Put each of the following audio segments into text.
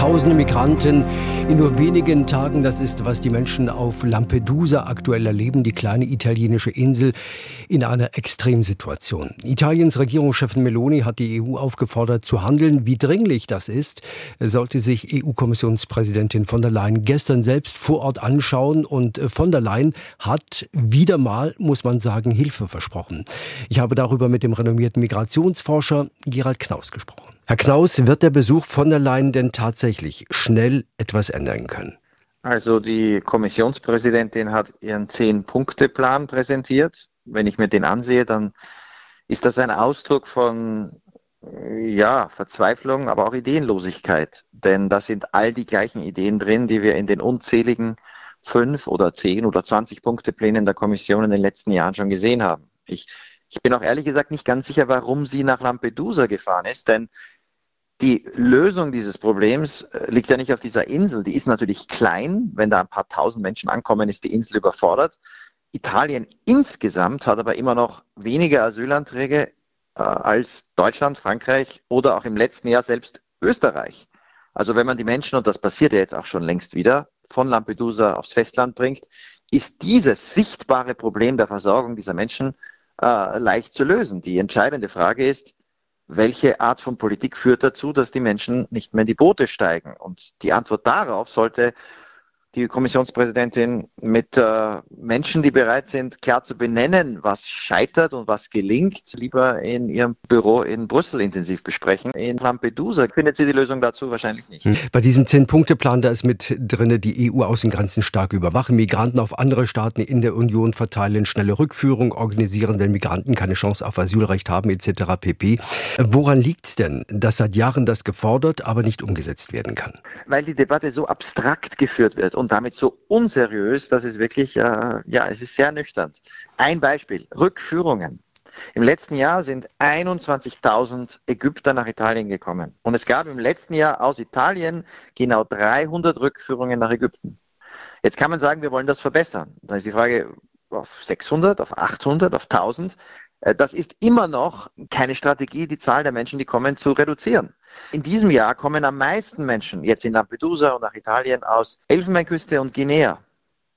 Tausende Migranten in nur wenigen Tagen. Das ist, was die Menschen auf Lampedusa aktuell erleben, die kleine italienische Insel in einer Extremsituation. Italiens Regierungschefin Meloni hat die EU aufgefordert zu handeln. Wie dringlich das ist, sollte sich EU-Kommissionspräsidentin von der Leyen gestern selbst vor Ort anschauen. Und von der Leyen hat wieder mal, muss man sagen, Hilfe versprochen. Ich habe darüber mit dem renommierten Migrationsforscher Gerald Knaus gesprochen. Herr Knaus, wird der Besuch von der Leyen denn tatsächlich schnell etwas ändern können? Also die Kommissionspräsidentin hat ihren Zehn-Punkte-Plan präsentiert. Wenn ich mir den ansehe, dann ist das ein Ausdruck von ja, Verzweiflung, aber auch Ideenlosigkeit. Denn da sind all die gleichen Ideen drin, die wir in den unzähligen fünf oder zehn oder zwanzig Punkte Plänen der Kommission in den letzten Jahren schon gesehen haben. Ich, ich bin auch ehrlich gesagt nicht ganz sicher, warum sie nach Lampedusa gefahren ist, denn die Lösung dieses Problems äh, liegt ja nicht auf dieser Insel. Die ist natürlich klein. Wenn da ein paar tausend Menschen ankommen, ist die Insel überfordert. Italien insgesamt hat aber immer noch weniger Asylanträge äh, als Deutschland, Frankreich oder auch im letzten Jahr selbst Österreich. Also wenn man die Menschen, und das passiert ja jetzt auch schon längst wieder, von Lampedusa aufs Festland bringt, ist dieses sichtbare Problem der Versorgung dieser Menschen äh, leicht zu lösen. Die entscheidende Frage ist, welche Art von Politik führt dazu, dass die Menschen nicht mehr in die Boote steigen? Und die Antwort darauf sollte die Kommissionspräsidentin mit äh, Menschen, die bereit sind, klar zu benennen, was scheitert und was gelingt, lieber in ihrem Büro in Brüssel intensiv besprechen. In Lampedusa findet sie die Lösung dazu wahrscheinlich nicht. Hm. Bei diesem Zehn-Punkte-Plan, da ist mit drin, die EU-Außengrenzen stark überwachen, Migranten auf andere Staaten in der Union verteilen, schnelle Rückführung organisieren, wenn Migranten keine Chance auf Asylrecht haben, etc. pp. Woran liegt es denn, dass seit Jahren das gefordert, aber nicht umgesetzt werden kann? Weil die Debatte so abstrakt geführt wird und damit so unseriös, dass es wirklich, äh, ja, es ist sehr nüchtern. Ein Beispiel, Rückführungen. Im letzten Jahr sind 21.000 Ägypter nach Italien gekommen. Und es gab im letzten Jahr aus Italien genau 300 Rückführungen nach Ägypten. Jetzt kann man sagen, wir wollen das verbessern. Dann ist die Frage auf 600, auf 800, auf 1000. Äh, das ist immer noch keine Strategie, die Zahl der Menschen, die kommen, zu reduzieren. In diesem Jahr kommen am meisten Menschen jetzt in Lampedusa und nach Italien aus Elfenbeinküste und Guinea.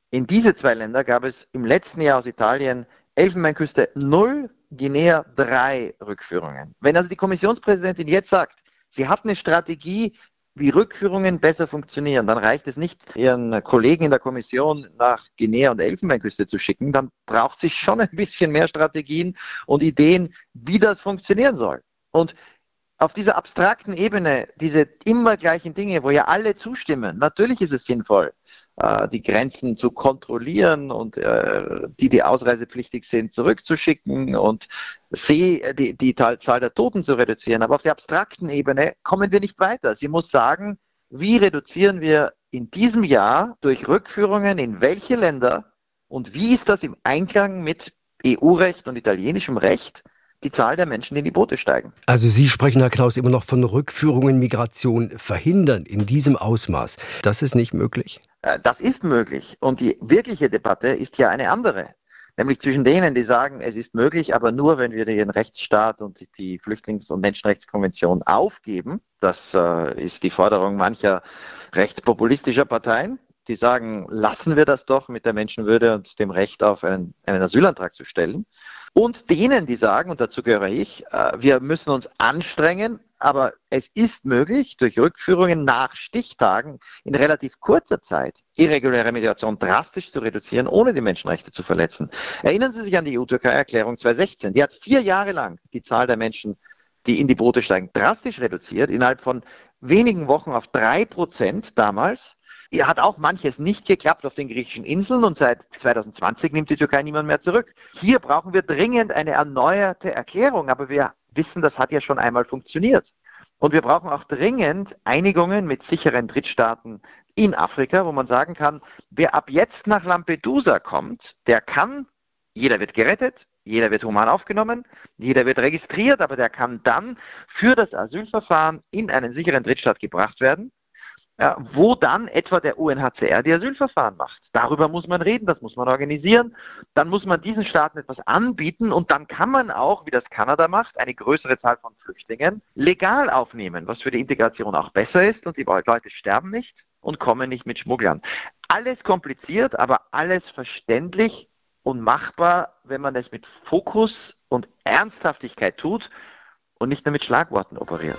In diese zwei Länder gab es im letzten Jahr aus Italien Elfenbeinküste 0, Guinea 3 Rückführungen. Wenn also die Kommissionspräsidentin jetzt sagt, sie hat eine Strategie, wie Rückführungen besser funktionieren, dann reicht es nicht, ihren Kollegen in der Kommission nach Guinea und Elfenbeinküste zu schicken, dann braucht sie schon ein bisschen mehr Strategien und Ideen, wie das funktionieren soll. Und auf dieser abstrakten Ebene, diese immer gleichen Dinge, wo ja alle zustimmen, natürlich ist es sinnvoll, äh, die Grenzen zu kontrollieren und äh, die, die ausreisepflichtig sind, zurückzuschicken und See, die, die Zahl der Toten zu reduzieren. Aber auf der abstrakten Ebene kommen wir nicht weiter. Sie muss sagen, wie reduzieren wir in diesem Jahr durch Rückführungen in welche Länder und wie ist das im Einklang mit EU-Recht und italienischem Recht? Die Zahl der Menschen, die in die Boote steigen. Also Sie sprechen, Herr Klaus, immer noch von Rückführungen, Migration verhindern in diesem Ausmaß. Das ist nicht möglich? Äh, das ist möglich. Und die wirkliche Debatte ist ja eine andere. Nämlich zwischen denen, die sagen, es ist möglich, aber nur, wenn wir den Rechtsstaat und die Flüchtlings- und Menschenrechtskonvention aufgeben. Das äh, ist die Forderung mancher rechtspopulistischer Parteien. Die sagen, lassen wir das doch mit der Menschenwürde und dem Recht auf einen, einen Asylantrag zu stellen. Und denen, die sagen, und dazu gehöre ich, äh, wir müssen uns anstrengen, aber es ist möglich, durch Rückführungen nach Stichtagen in relativ kurzer Zeit irreguläre Migration drastisch zu reduzieren, ohne die Menschenrechte zu verletzen. Erinnern Sie sich an die EU-Türkei-Erklärung 2016. Die hat vier Jahre lang die Zahl der Menschen, die in die Boote steigen, drastisch reduziert, innerhalb von wenigen Wochen auf drei Prozent damals hat auch manches nicht geklappt auf den griechischen Inseln und seit 2020 nimmt die Türkei niemand mehr zurück. Hier brauchen wir dringend eine erneuerte Erklärung, aber wir wissen, das hat ja schon einmal funktioniert. Und wir brauchen auch dringend Einigungen mit sicheren Drittstaaten in Afrika, wo man sagen kann, wer ab jetzt nach Lampedusa kommt, der kann, jeder wird gerettet, jeder wird human aufgenommen, jeder wird registriert, aber der kann dann für das Asylverfahren in einen sicheren Drittstaat gebracht werden ja, wo dann etwa der UNHCR die Asylverfahren macht. Darüber muss man reden, das muss man organisieren. Dann muss man diesen Staaten etwas anbieten und dann kann man auch, wie das Kanada macht, eine größere Zahl von Flüchtlingen legal aufnehmen, was für die Integration auch besser ist und die Leute sterben nicht und kommen nicht mit Schmugglern. Alles kompliziert, aber alles verständlich und machbar, wenn man es mit Fokus und Ernsthaftigkeit tut und nicht nur mit Schlagworten operiert.